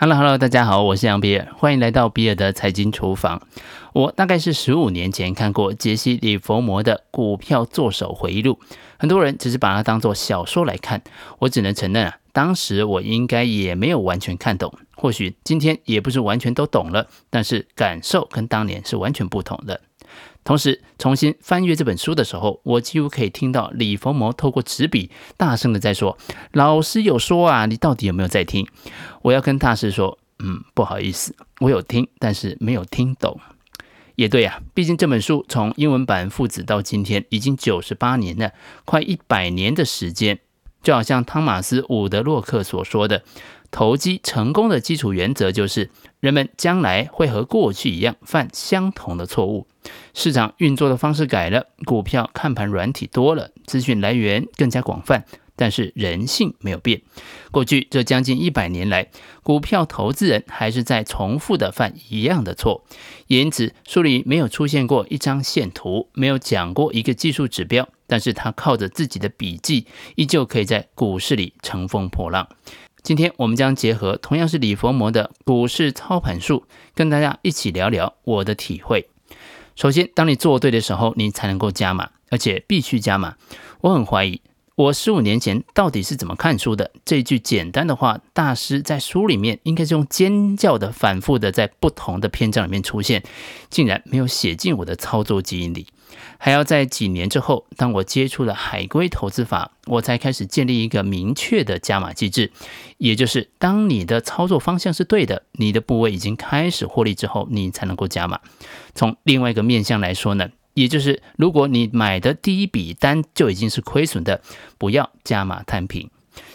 Hello，Hello，大家好，我是杨比尔，欢迎来到比尔的财经厨房。我大概是十五年前看过杰西·李佛摩的《股票作手回忆录》，很多人只是把它当作小说来看，我只能承认啊，当时我应该也没有完全看懂，或许今天也不是完全都懂了，但是感受跟当年是完全不同的。同时，重新翻阅这本书的时候，我几乎可以听到李佛摩透过纸笔大声的在说：“老师有说啊，你到底有没有在听？”我要跟大师说：“嗯，不好意思，我有听，但是没有听懂。”也对呀，毕竟这本书从英文版父子到今天已经九十八年了，快一百年的时间。就好像汤马斯·伍德洛克所说的。投机成功的基础原则就是，人们将来会和过去一样犯相同的错误。市场运作的方式改了，股票看盘软体多了，资讯来源更加广泛，但是人性没有变。过去这将近一百年来，股票投资人还是在重复的犯一样的错。因此，书里没有出现过一张线图，没有讲过一个技术指标，但是他靠着自己的笔记，依旧可以在股市里乘风破浪。今天我们将结合同样是李佛摩的股市操盘术，跟大家一起聊聊我的体会。首先，当你做对的时候，你才能够加码，而且必须加码。我很怀疑，我十五年前到底是怎么看书的？这句简单的话，大师在书里面应该是用尖叫的、反复的在不同的篇章里面出现，竟然没有写进我的操作基因里。还要在几年之后，当我接触了海龟投资法，我才开始建立一个明确的加码机制。也就是，当你的操作方向是对的，你的部位已经开始获利之后，你才能够加码。从另外一个面向来说呢，也就是如果你买的第一笔单就已经是亏损的，不要加码摊平。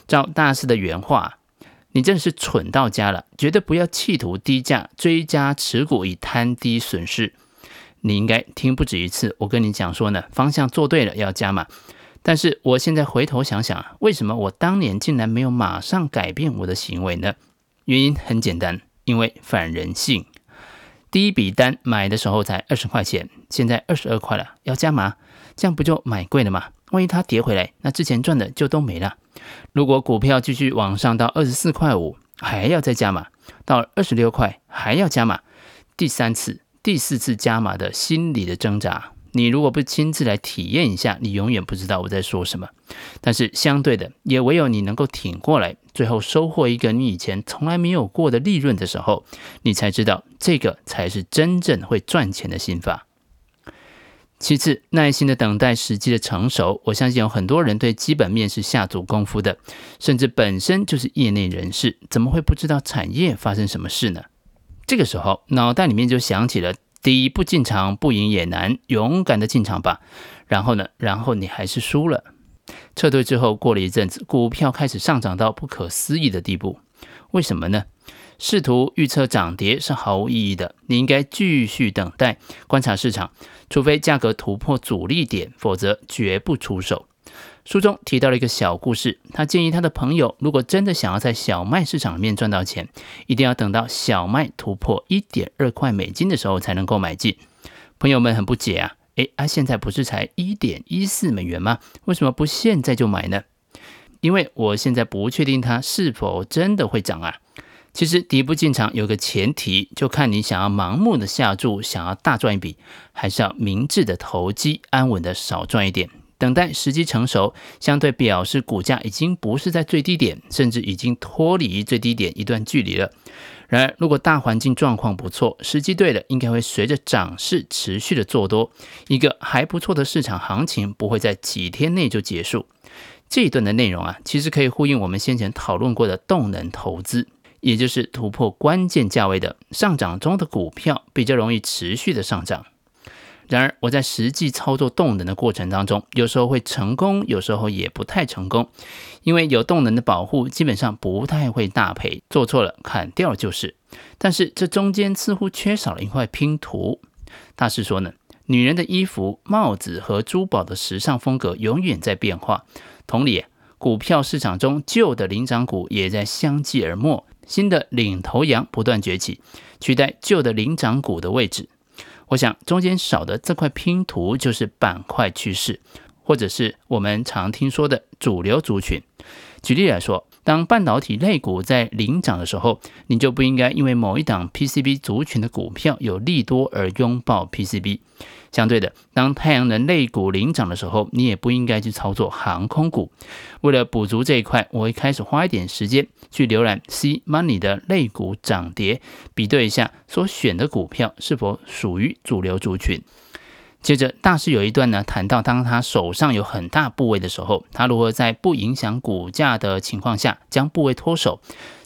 照大师的原话，你真是蠢到家了，绝对不要企图低价追加持股以摊低损失。你应该听不止一次，我跟你讲说呢，方向做对了要加码。但是我现在回头想想，为什么我当年竟然没有马上改变我的行为呢？原因很简单，因为反人性。第一笔单买的时候才二十块钱，现在二十二块了，要加码，这样不就买贵了吗？万一它跌回来，那之前赚的就都没了。如果股票继续往上到二十四块五，还要再加码，到二十六块还要加码，第三次。第四次加码的心理的挣扎，你如果不亲自来体验一下，你永远不知道我在说什么。但是相对的，也唯有你能够挺过来，最后收获一个你以前从来没有过的利润的时候，你才知道这个才是真正会赚钱的心法。其次，耐心的等待时机的成熟。我相信有很多人对基本面是下足功夫的，甚至本身就是业内人士，怎么会不知道产业发生什么事呢？这个时候，脑袋里面就想起了“底部进场不赢也难，勇敢的进场吧”。然后呢，然后你还是输了。撤退之后，过了一阵子，股票开始上涨到不可思议的地步。为什么呢？试图预测涨跌是毫无意义的。你应该继续等待，观察市场，除非价格突破阻力点，否则绝不出手。书中提到了一个小故事，他建议他的朋友，如果真的想要在小麦市场里面赚到钱，一定要等到小麦突破一点二块美金的时候才能够买进。朋友们很不解啊，诶，啊现在不是才一点一四美元吗？为什么不现在就买呢？因为我现在不确定它是否真的会涨啊。其实底部进场有个前提，就看你想要盲目的下注，想要大赚一笔，还是要明智的投机，安稳的少赚一点。等待时机成熟，相对表示股价已经不是在最低点，甚至已经脱离最低点一段距离了。然而，如果大环境状况不错，时机对了，应该会随着涨势持续的做多。一个还不错的市场行情不会在几天内就结束。这一段的内容啊，其实可以呼应我们先前讨论过的动能投资，也就是突破关键价位的上涨中的股票比较容易持续的上涨。然而，我在实际操作动能的过程当中，有时候会成功，有时候也不太成功。因为有动能的保护，基本上不太会大赔，做错了砍掉就是。但是这中间似乎缺少了一块拼图。大师说呢，女人的衣服、帽子和珠宝的时尚风格永远在变化。同理，股票市场中旧的领涨股也在相继而没，新的领头羊不断崛起，取代旧的领涨股的位置。我想，中间少的这块拼图就是板块趋势，或者是我们常听说的主流族群。举例来说，当半导体类股在领涨的时候，你就不应该因为某一档 PCB 族群的股票有利多而拥抱 PCB。相对的，当太阳能类股领涨的时候，你也不应该去操作航空股。为了补足这一块，我会开始花一点时间去浏览 C Money 的类股涨跌，比对一下所选的股票是否属于主流族群。接着，大师有一段呢，谈到当他手上有很大部位的时候，他如何在不影响股价的情况下将部位脱手，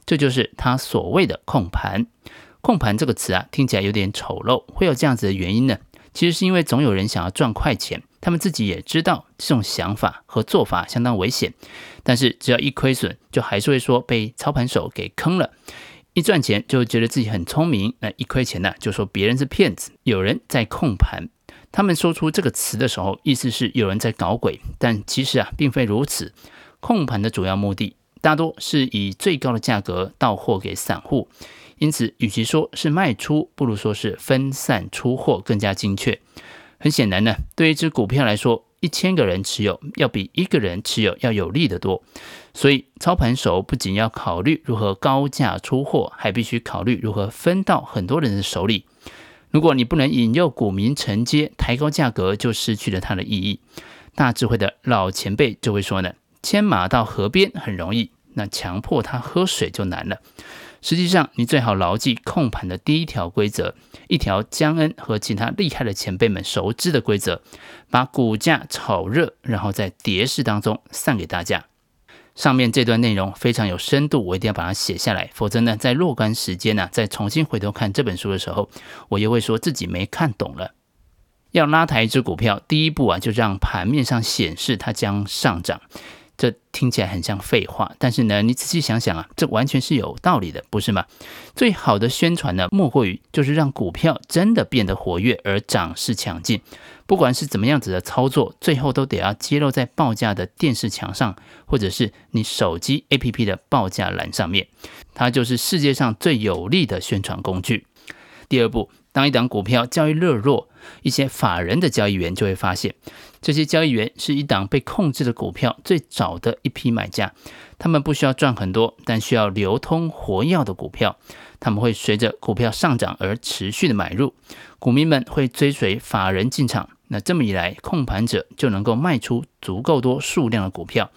这就是他所谓的控盘。控盘这个词啊，听起来有点丑陋，会有这样子的原因呢？其实是因为总有人想要赚快钱，他们自己也知道这种想法和做法相当危险，但是只要一亏损，就还是会说被操盘手给坑了；一赚钱就觉得自己很聪明，那一亏钱呢，就说别人是骗子，有人在控盘。他们说出这个词的时候，意思是有人在搞鬼，但其实啊，并非如此。控盘的主要目的，大多是以最高的价格到货给散户。因此，与其说是卖出，不如说是分散出货更加精确。很显然呢，对于一只股票来说，一千个人持有要比一个人持有要有利得多。所以，操盘手不仅要考虑如何高价出货，还必须考虑如何分到很多人的手里。如果你不能引诱股民承接，抬高价格就失去了它的意义。大智慧的老前辈就会说呢：牵马到河边很容易，那强迫他喝水就难了。实际上，你最好牢记控盘的第一条规则，一条江恩和其他厉害的前辈们熟知的规则：把股价炒热，然后在跌势当中散给大家。上面这段内容非常有深度，我一定要把它写下来，否则呢，在若干时间呢，再重新回头看这本书的时候，我又会说自己没看懂了。要拉抬一只股票，第一步啊，就让盘面上显示它将上涨。这听起来很像废话，但是呢，你仔细想想啊，这完全是有道理的，不是吗？最好的宣传呢，莫过于就是让股票真的变得活跃而涨势强劲。不管是怎么样子的操作，最后都得要揭露在报价的电视墙上，或者是你手机 APP 的报价栏上面，它就是世界上最有力的宣传工具。第二步，当一档股票交易热络，一些法人的交易员就会发现，这些交易员是一档被控制的股票最早的一批买家。他们不需要赚很多，但需要流通活跃的股票。他们会随着股票上涨而持续的买入，股民们会追随法人进场。那这么一来，控盘者就能够卖出足够多数量的股票。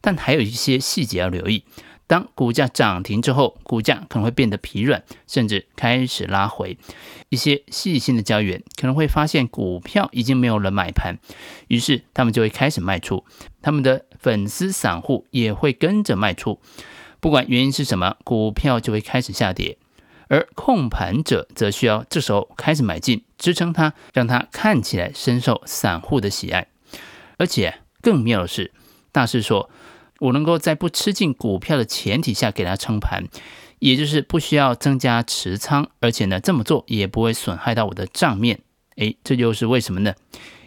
但还有一些细节要留意。当股价涨停之后，股价可能会变得疲软，甚至开始拉回。一些细心的交易员可能会发现股票已经没有人买盘，于是他们就会开始卖出。他们的粉丝散户也会跟着卖出。不管原因是什么，股票就会开始下跌。而控盘者则需要这时候开始买进，支撑它，让它看起来深受散户的喜爱。而且更妙的是，大师说。我能够在不吃进股票的前提下给它撑盘，也就是不需要增加持仓，而且呢，这么做也不会损害到我的账面。诶，这又是为什么呢？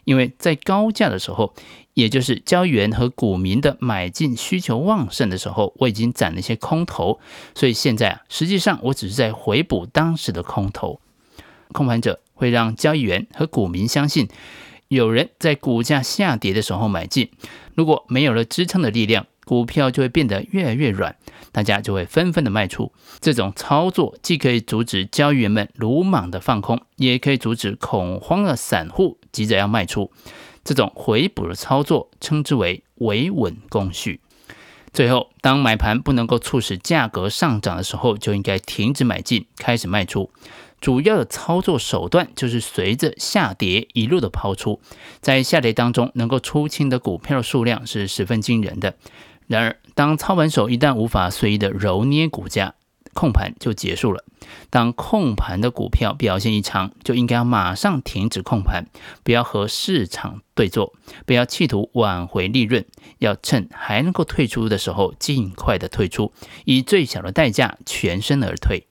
因为在高价的时候，也就是交易员和股民的买进需求旺盛的时候，我已经攒了一些空头，所以现在啊，实际上我只是在回补当时的空头。控盘者会让交易员和股民相信，有人在股价下跌的时候买进，如果没有了支撑的力量。股票就会变得越来越软，大家就会纷纷的卖出。这种操作既可以阻止交易员们鲁莽的放空，也可以阻止恐慌的散户急着要卖出。这种回补的操作称之为维稳工序。最后，当买盘不能够促使价格上涨的时候，就应该停止买进，开始卖出。主要的操作手段就是随着下跌一路的抛出，在下跌当中能够出清的股票数量是十分惊人的。然而，当操盘手一旦无法随意的揉捏股价，控盘就结束了。当控盘的股票表现异常，就应该马上停止控盘，不要和市场对坐，不要企图挽回利润，要趁还能够退出的时候尽快的退出，以最小的代价全身而退。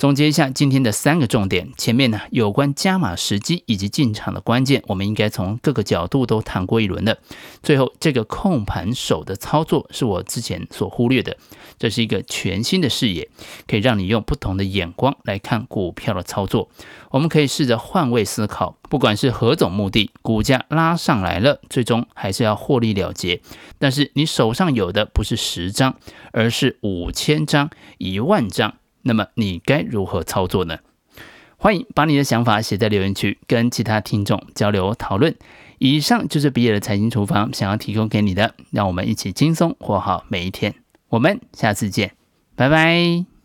总结一下今天的三个重点，前面呢有关加码时机以及进场的关键，我们应该从各个角度都谈过一轮的。最后这个控盘手的操作是我之前所忽略的，这是一个全新的视野，可以让你用不同的眼光来看股票的操作。我们可以试着换位思考，不管是何种目的，股价拉上来了，最终还是要获利了结。但是你手上有的不是十张，而是五千张、一万张。那么你该如何操作呢？欢迎把你的想法写在留言区，跟其他听众交流讨论。以上就是比尔的财经厨房想要提供给你的，让我们一起轻松活好每一天。我们下次见，拜拜。